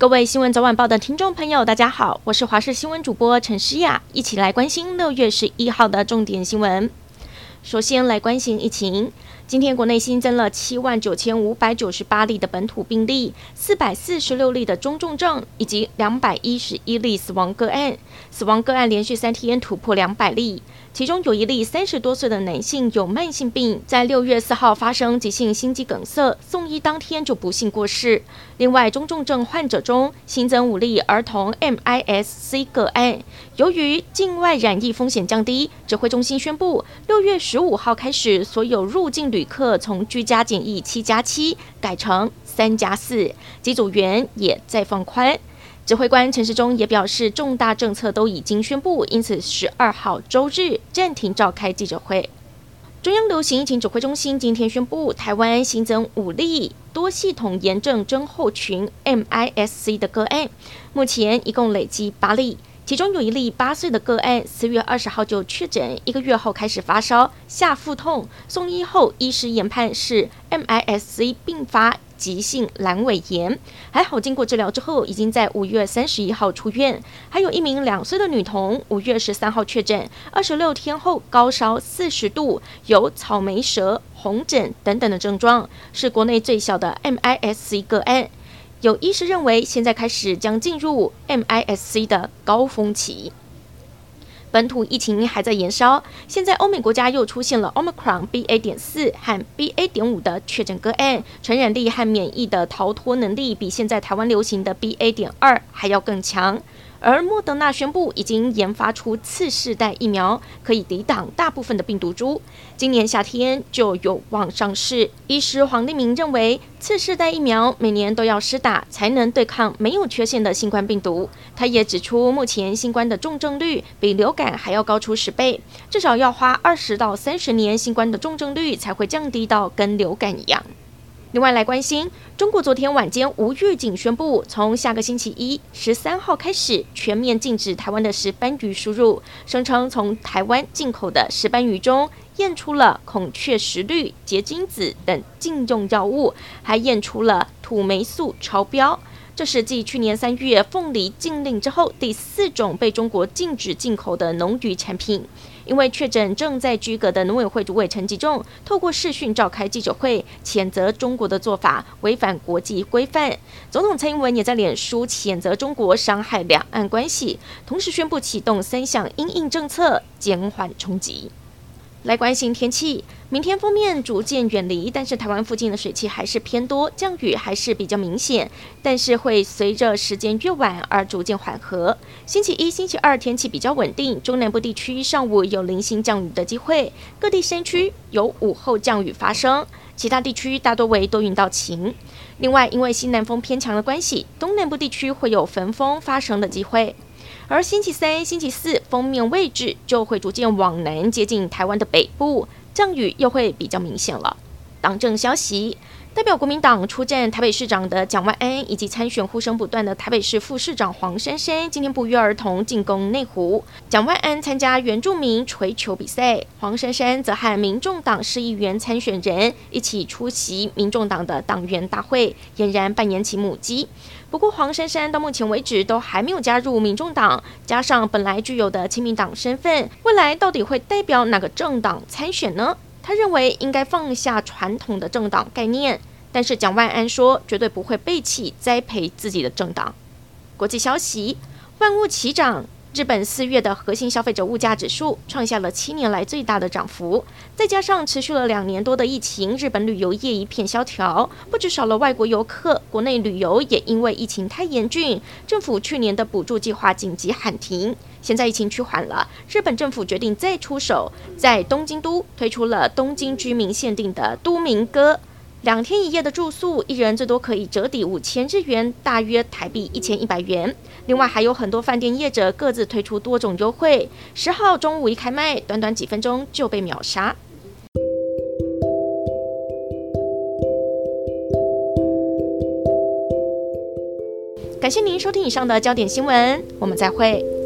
各位新闻早晚报的听众朋友，大家好，我是华视新闻主播陈诗雅，一起来关心六月十一号的重点新闻。首先来关心疫情。今天国内新增了七万九千五百九十八例的本土病例，四百四十六例的中重症，以及两百一十一例死亡个案。死亡个案连续三天突破两百例，其中有一例三十多岁的男性有慢性病，在六月四号发生急性心肌梗塞，送医当天就不幸过世。另外，中重症患者中新增五例儿童 MIS-C 个案。由于境外染疫风险降低，指挥中心宣布，六月十五号开始，所有入境旅旅客从居家检疫七加七改成三加四，机组员也在放宽。指挥官陈时中也表示，重大政策都已经宣布，因此十二号周日暂停召开记者会。中央流行疫情指挥中心今天宣布，台湾新增五例多系统炎症症候群 MIS-C 的个案，目前一共累计八例。其中有一例八岁的个案，四月二十号就确诊，一个月后开始发烧、下腹痛，送医后医师研判是 MIS-C 并发急性阑尾炎，还好经过治疗之后，已经在五月三十一号出院。还有一名两岁的女童，五月十三号确诊，二十六天后高烧四十度，有草莓舌、红疹等等的症状，是国内最小的 MIS-C 个案。有医师认为，现在开始将进入 MIS-C 的高峰期。本土疫情还在延烧，现在欧美国家又出现了 Omicron BA. 点四和 BA. 点五的确诊个案，传染力和免疫的逃脱能力比现在台湾流行的 BA. 点二还要更强。而莫德纳宣布已经研发出次世代疫苗，可以抵挡大部分的病毒株，今年夏天就有望上市。医师黄立明认为，次世代疫苗每年都要施打，才能对抗没有缺陷的新冠病毒。他也指出，目前新冠的重症率比流感还要高出十倍，至少要花二十到三十年，新冠的重症率才会降低到跟流感一样。另外来关心，中国昨天晚间无预警宣布，从下个星期一十三号开始全面禁止台湾的石斑鱼输入，声称从台湾进口的石斑鱼中验出了孔雀石绿、结晶子等禁用药物，还验出了土霉素超标。这是继去年三月凤梨禁令之后第四种被中国禁止进口的农渔产品。因为确诊正在居隔的农委会主委陈吉仲透过视讯召开记者会，谴责中国的做法违反国际规范。总统蔡英文也在脸书谴责中国伤害两岸关系，同时宣布启动三项因应政策，减缓冲击。来关心天气，明天封面逐渐远离，但是台湾附近的水汽还是偏多，降雨还是比较明显，但是会随着时间越晚而逐渐缓和。星期一、星期二天气比较稳定，中南部地区上午有零星降雨的机会，各地山区有午后降雨发生，其他地区大多为多云到晴。另外，因为西南风偏强的关系，东南部地区会有焚风发生的机会。而星期三、星期四封面位置就会逐渐往南接近台湾的北部，降雨又会比较明显了。党政消息。代表国民党出战台北市长的蒋万安，以及参选呼声不断的台北市副市长黄珊珊，今天不约而同进攻内湖。蒋万安参加原住民锤球比赛，黄珊珊则和民众党市议员参选人一起出席民众党的党员大会，俨然扮演起母鸡。不过，黄珊珊到目前为止都还没有加入民众党，加上本来具有的亲民党身份，未来到底会代表哪个政党参选呢？他认为应该放下传统的政党概念，但是蒋万安说绝对不会背弃栽培自己的政党。国际消息，万物齐涨。日本四月的核心消费者物价指数创下了七年来最大的涨幅，再加上持续了两年多的疫情，日本旅游业一片萧条，不止少了外国游客，国内旅游也因为疫情太严峻，政府去年的补助计划紧急喊停。现在疫情趋缓了，日本政府决定再出手，在东京都推出了东京居民限定的都民歌。两天一夜的住宿，一人最多可以折抵五千日元，大约台币一千一百元。另外还有很多饭店业者各自推出多种优惠。十号中午一开卖，短短几分钟就被秒杀。感谢您收听以上的焦点新闻，我们再会。